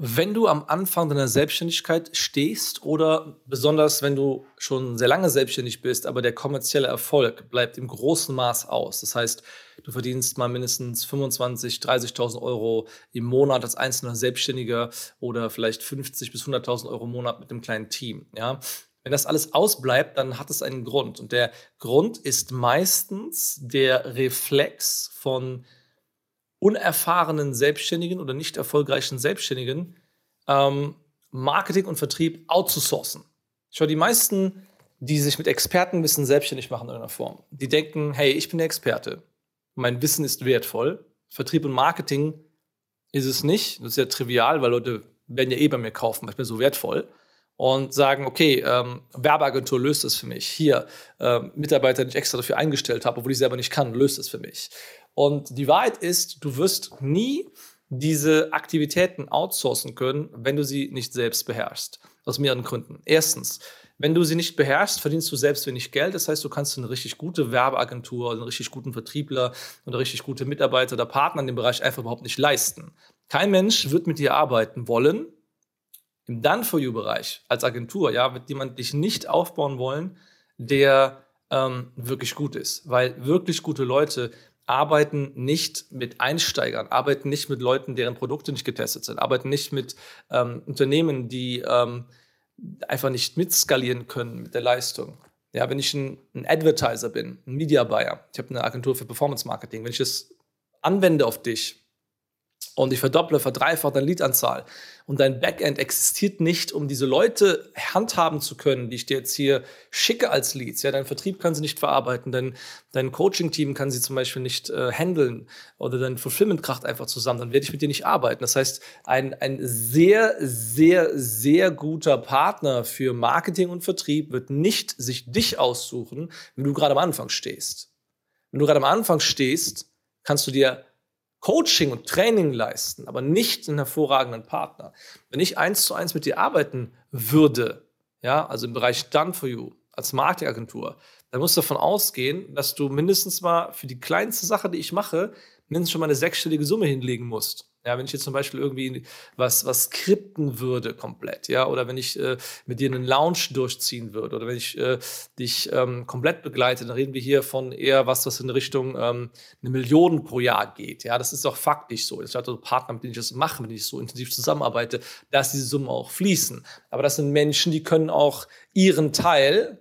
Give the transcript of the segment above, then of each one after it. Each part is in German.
Wenn du am Anfang deiner Selbstständigkeit stehst oder besonders wenn du schon sehr lange selbstständig bist, aber der kommerzielle Erfolg bleibt im großen Maß aus. Das heißt, du verdienst mal mindestens 25.000, 30.000 Euro im Monat als einzelner Selbstständiger oder vielleicht 50.000 bis 100.000 Euro im Monat mit einem kleinen Team. Ja? Wenn das alles ausbleibt, dann hat es einen Grund. Und der Grund ist meistens der Reflex von unerfahrenen Selbstständigen oder nicht erfolgreichen Selbstständigen ähm, Marketing und Vertrieb outzusourcen. Schau, die meisten, die sich mit Expertenwissen selbstständig machen in irgendeiner Form, die denken, hey, ich bin der Experte, mein Wissen ist wertvoll. Vertrieb und Marketing ist es nicht. Das ist ja trivial, weil Leute werden ja eh bei mir kaufen, weil ich bin so wertvoll. Und sagen, okay, ähm, Werbeagentur löst das für mich. Hier, äh, Mitarbeiter, den ich extra dafür eingestellt habe, obwohl ich selber nicht kann, löst das für mich. Und die Wahrheit ist, du wirst nie diese Aktivitäten outsourcen können, wenn du sie nicht selbst beherrschst. Aus mehreren Gründen. Erstens, wenn du sie nicht beherrschst, verdienst du selbst wenig Geld. Das heißt, du kannst eine richtig gute Werbeagentur, einen richtig guten Vertriebler und eine richtig gute Mitarbeiter oder Partner in dem Bereich einfach überhaupt nicht leisten. Kein Mensch wird mit dir arbeiten wollen. Im Done-for-You-Bereich als Agentur, ja, wird jemand dich nicht aufbauen wollen, der ähm, wirklich gut ist. Weil wirklich gute Leute arbeiten nicht mit Einsteigern, arbeiten nicht mit Leuten, deren Produkte nicht getestet sind, arbeiten nicht mit ähm, Unternehmen, die ähm, einfach nicht mitskalieren können mit der Leistung. Ja, wenn ich ein, ein Advertiser bin, ein Media Buyer, ich habe eine Agentur für Performance Marketing, wenn ich das anwende auf dich, und ich verdopple, verdreifache deine Leadanzahl und dein Backend existiert nicht, um diese Leute handhaben zu können, die ich dir jetzt hier schicke als Leads. Ja, dein Vertrieb kann sie nicht verarbeiten, dein, dein Coaching-Team kann sie zum Beispiel nicht äh, handeln oder dein Fulfillment kracht einfach zusammen, dann werde ich mit dir nicht arbeiten. Das heißt, ein, ein sehr, sehr, sehr guter Partner für Marketing und Vertrieb wird nicht sich dich aussuchen, wenn du gerade am Anfang stehst. Wenn du gerade am Anfang stehst, kannst du dir Coaching und Training leisten, aber nicht einen hervorragenden Partner. Wenn ich eins zu eins mit dir arbeiten würde, ja, also im Bereich Done for You als Marketingagentur, dann musst du davon ausgehen, dass du mindestens mal für die kleinste Sache, die ich mache, mindestens schon mal eine sechsstellige Summe hinlegen musst. Ja, wenn ich jetzt zum Beispiel irgendwie was, was skripten würde komplett, ja, oder wenn ich äh, mit dir einen Lounge durchziehen würde, oder wenn ich äh, dich ähm, komplett begleite, dann reden wir hier von eher was, was in Richtung ähm, eine Million pro Jahr geht. Ja, das ist auch faktisch so. Ich hatte Partner, mit denen ich das mache, mit denen ich so intensiv zusammenarbeite, dass diese Summen auch fließen. Aber das sind Menschen, die können auch ihren Teil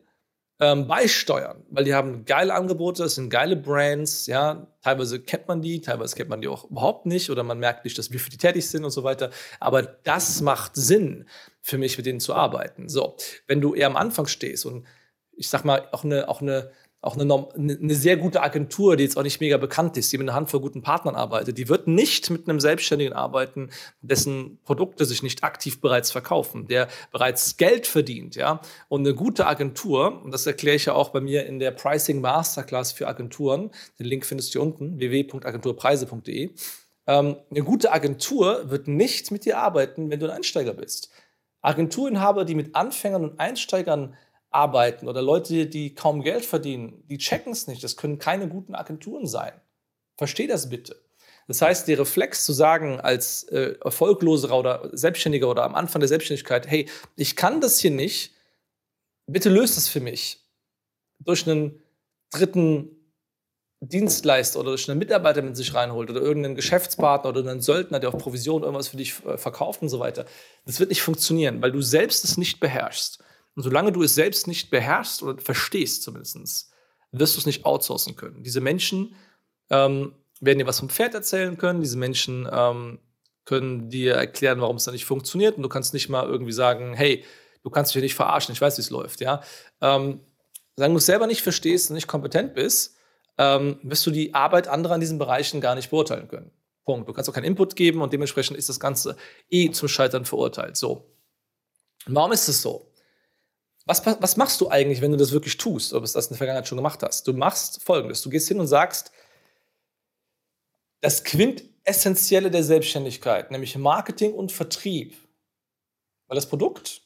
ähm, beisteuern, weil die haben geile Angebote, das sind geile Brands, ja, teilweise kennt man die, teilweise kennt man die auch überhaupt nicht oder man merkt nicht, dass wir für die tätig sind und so weiter, aber das macht Sinn für mich, mit denen zu arbeiten. So, wenn du eher am Anfang stehst und ich sag mal, auch eine, auch eine auch eine, eine, sehr gute Agentur, die jetzt auch nicht mega bekannt ist, die mit einer Handvoll guten Partnern arbeitet, die wird nicht mit einem Selbstständigen arbeiten, dessen Produkte sich nicht aktiv bereits verkaufen, der bereits Geld verdient, ja. Und eine gute Agentur, und das erkläre ich ja auch bei mir in der Pricing Masterclass für Agenturen, den Link findest du hier unten, www.agenturpreise.de. Ähm, eine gute Agentur wird nicht mit dir arbeiten, wenn du ein Einsteiger bist. Agenturinhaber, die mit Anfängern und Einsteigern arbeiten oder Leute, die kaum Geld verdienen, die checken es nicht. Das können keine guten Agenturen sein. Versteh das bitte. Das heißt, der Reflex zu sagen als äh, Erfolgloser oder Selbstständiger oder am Anfang der Selbstständigkeit, hey, ich kann das hier nicht, bitte löst es für mich. Durch einen dritten Dienstleister oder durch einen Mitarbeiter mit sich reinholt oder irgendeinen Geschäftspartner oder einen Söldner, der auf Provision irgendwas für dich äh, verkauft und so weiter. Das wird nicht funktionieren, weil du selbst es nicht beherrschst. Und solange du es selbst nicht beherrschst oder verstehst zumindest, wirst du es nicht outsourcen können. Diese Menschen ähm, werden dir was vom Pferd erzählen können. Diese Menschen ähm, können dir erklären, warum es da nicht funktioniert. Und du kannst nicht mal irgendwie sagen, hey, du kannst dich nicht verarschen, ich weiß, wie es läuft. Ja? Ähm, solange du es selber nicht verstehst und nicht kompetent bist, ähm, wirst du die Arbeit anderer in diesen Bereichen gar nicht beurteilen können. Punkt. Du kannst auch keinen Input geben und dementsprechend ist das Ganze eh zum Scheitern verurteilt. So. warum ist es so? Was, was machst du eigentlich, wenn du das wirklich tust, ob du das in der Vergangenheit schon gemacht hast? Du machst folgendes: Du gehst hin und sagst, das Quintessentielle der Selbstständigkeit, nämlich Marketing und Vertrieb, weil das Produkt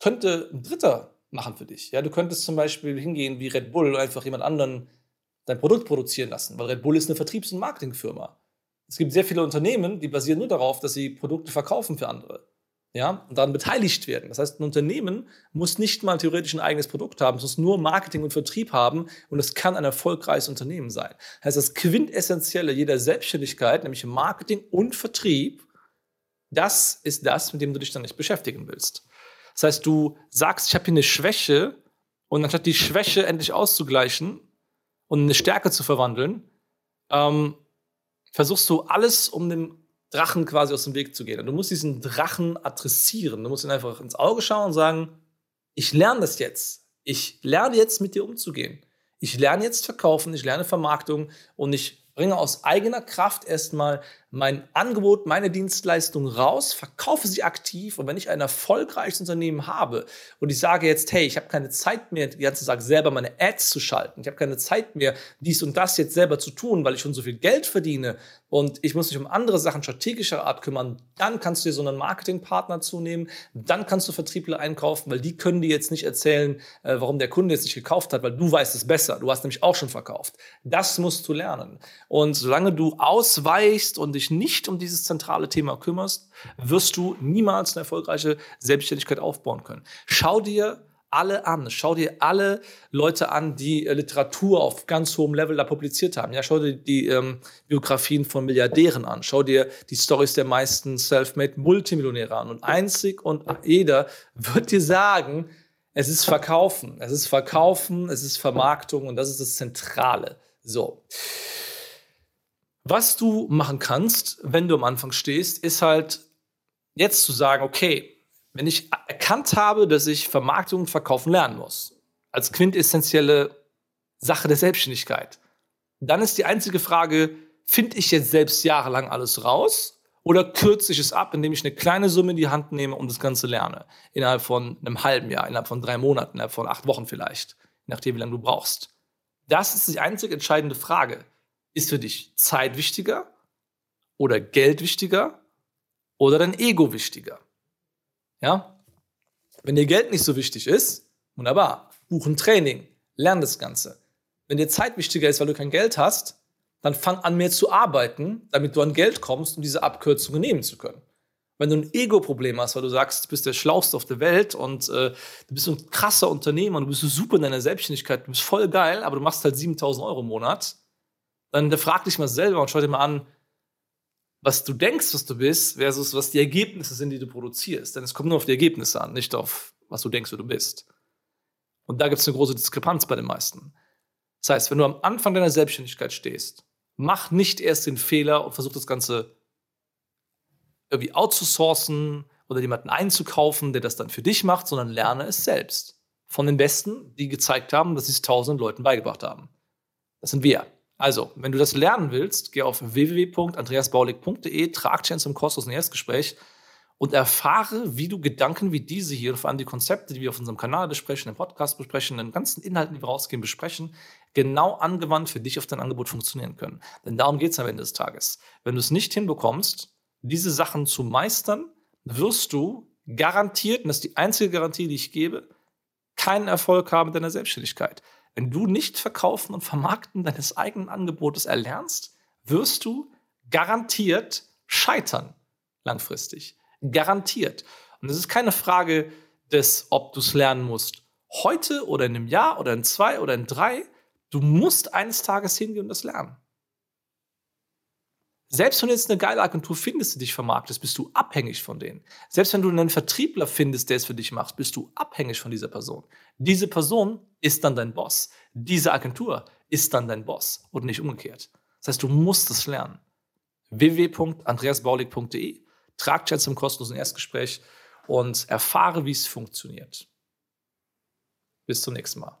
könnte ein Dritter machen für dich. Ja, du könntest zum Beispiel hingehen wie Red Bull einfach jemand anderen dein Produkt produzieren lassen, weil Red Bull ist eine Vertriebs- und Marketingfirma. Es gibt sehr viele Unternehmen, die basieren nur darauf, dass sie Produkte verkaufen für andere. Ja, und daran beteiligt werden. Das heißt, ein Unternehmen muss nicht mal theoretisch ein eigenes Produkt haben, es muss nur Marketing und Vertrieb haben und es kann ein erfolgreiches Unternehmen sein. Das heißt, das Quintessentielle jeder Selbstständigkeit, nämlich Marketing und Vertrieb, das ist das, mit dem du dich dann nicht beschäftigen willst. Das heißt, du sagst, ich habe hier eine Schwäche und anstatt die Schwäche endlich auszugleichen und eine Stärke zu verwandeln, ähm, versuchst du alles, um dem Drachen quasi aus dem Weg zu gehen. Und du musst diesen Drachen adressieren. Du musst ihn einfach ins Auge schauen und sagen, ich lerne das jetzt. Ich lerne jetzt mit dir umzugehen. Ich lerne jetzt verkaufen, ich lerne Vermarktung und ich bringe aus eigener Kraft erstmal mein Angebot, meine Dienstleistung raus, verkaufe sie aktiv und wenn ich ein erfolgreiches Unternehmen habe und ich sage jetzt, hey, ich habe keine Zeit mehr, die ganze Tag selber meine Ads zu schalten, ich habe keine Zeit mehr, dies und das jetzt selber zu tun, weil ich schon so viel Geld verdiene und ich muss mich um andere Sachen strategischer Art kümmern, dann kannst du dir so einen Marketingpartner zunehmen, dann kannst du Vertriebler einkaufen, weil die können dir jetzt nicht erzählen, äh, warum der Kunde jetzt nicht gekauft hat, weil du weißt es besser, du hast nämlich auch schon verkauft. Das musst du lernen. Und solange du ausweichst und dich nicht um dieses zentrale Thema kümmerst, wirst du niemals eine erfolgreiche Selbstständigkeit aufbauen können. Schau dir alle an. Schau dir alle Leute an, die äh, Literatur auf ganz hohem Level da publiziert haben. Ja, schau dir die ähm, Biografien von Milliardären an. Schau dir die Stories der meisten self-made Multimillionäre an. Und einzig und jeder wird dir sagen, es ist Verkaufen. Es ist Verkaufen, es ist Vermarktung und das ist das Zentrale. So. Was du machen kannst, wenn du am Anfang stehst, ist halt jetzt zu sagen, okay, wenn ich erkannt habe, dass ich Vermarktung und Verkaufen lernen muss, als quintessentielle Sache der Selbstständigkeit, dann ist die einzige Frage, finde ich jetzt selbst jahrelang alles raus oder kürze ich es ab, indem ich eine kleine Summe in die Hand nehme und das Ganze lerne? Innerhalb von einem halben Jahr, innerhalb von drei Monaten, innerhalb von acht Wochen vielleicht, nachdem, wie lange du brauchst. Das ist die einzige entscheidende Frage. Ist für dich Zeit wichtiger oder Geld wichtiger oder dein Ego wichtiger? Ja? Wenn dir Geld nicht so wichtig ist, wunderbar, buch ein Training, lern das Ganze. Wenn dir Zeit wichtiger ist, weil du kein Geld hast, dann fang an mehr zu arbeiten, damit du an Geld kommst, um diese Abkürzungen nehmen zu können. Wenn du ein Ego-Problem hast, weil du sagst, du bist der Schlauste auf der Welt und äh, du bist ein krasser Unternehmer, du bist super in deiner Selbstständigkeit, du bist voll geil, aber du machst halt 7000 Euro im Monat, dann frag dich mal selber und schau dir mal an, was du denkst, was du bist, versus was die Ergebnisse sind, die du produzierst. Denn es kommt nur auf die Ergebnisse an, nicht auf, was du denkst, wer du bist. Und da gibt es eine große Diskrepanz bei den meisten. Das heißt, wenn du am Anfang deiner Selbstständigkeit stehst, mach nicht erst den Fehler und versuch das Ganze irgendwie outzusourcen oder jemanden einzukaufen, der das dann für dich macht, sondern lerne es selbst. Von den Besten, die gezeigt haben, dass sie es tausenden Leuten beigebracht haben. Das sind wir. Also, wenn du das lernen willst, geh auf www.andreasbaulig.de, trag dich zum kostenlosen Erstgespräch und erfahre, wie du Gedanken wie diese hier vor allem die Konzepte, die wir auf unserem Kanal besprechen, im Podcast besprechen, den ganzen Inhalten, die wir rausgehen, besprechen, genau angewandt für dich auf dein Angebot funktionieren können. Denn darum geht es am Ende des Tages. Wenn du es nicht hinbekommst, diese Sachen zu meistern, wirst du garantiert, und das ist die einzige Garantie, die ich gebe, keinen Erfolg haben in deiner Selbstständigkeit. Wenn du nicht verkaufen und vermarkten deines eigenen Angebotes erlernst, wirst du garantiert scheitern langfristig. Garantiert. Und es ist keine Frage des, ob du es lernen musst. Heute oder in einem Jahr oder in zwei oder in drei. Du musst eines Tages hingehen und das lernen. Selbst wenn du jetzt eine geile Agentur findest, die dich vermarktet, bist du abhängig von denen. Selbst wenn du einen Vertriebler findest, der es für dich macht, bist du abhängig von dieser Person. Diese Person ist dann dein Boss. Diese Agentur ist dann dein Boss und nicht umgekehrt. Das heißt, du musst es lernen. www.andreasbaulig.de Trag dich jetzt zum kostenlosen Erstgespräch und erfahre, wie es funktioniert. Bis zum nächsten Mal.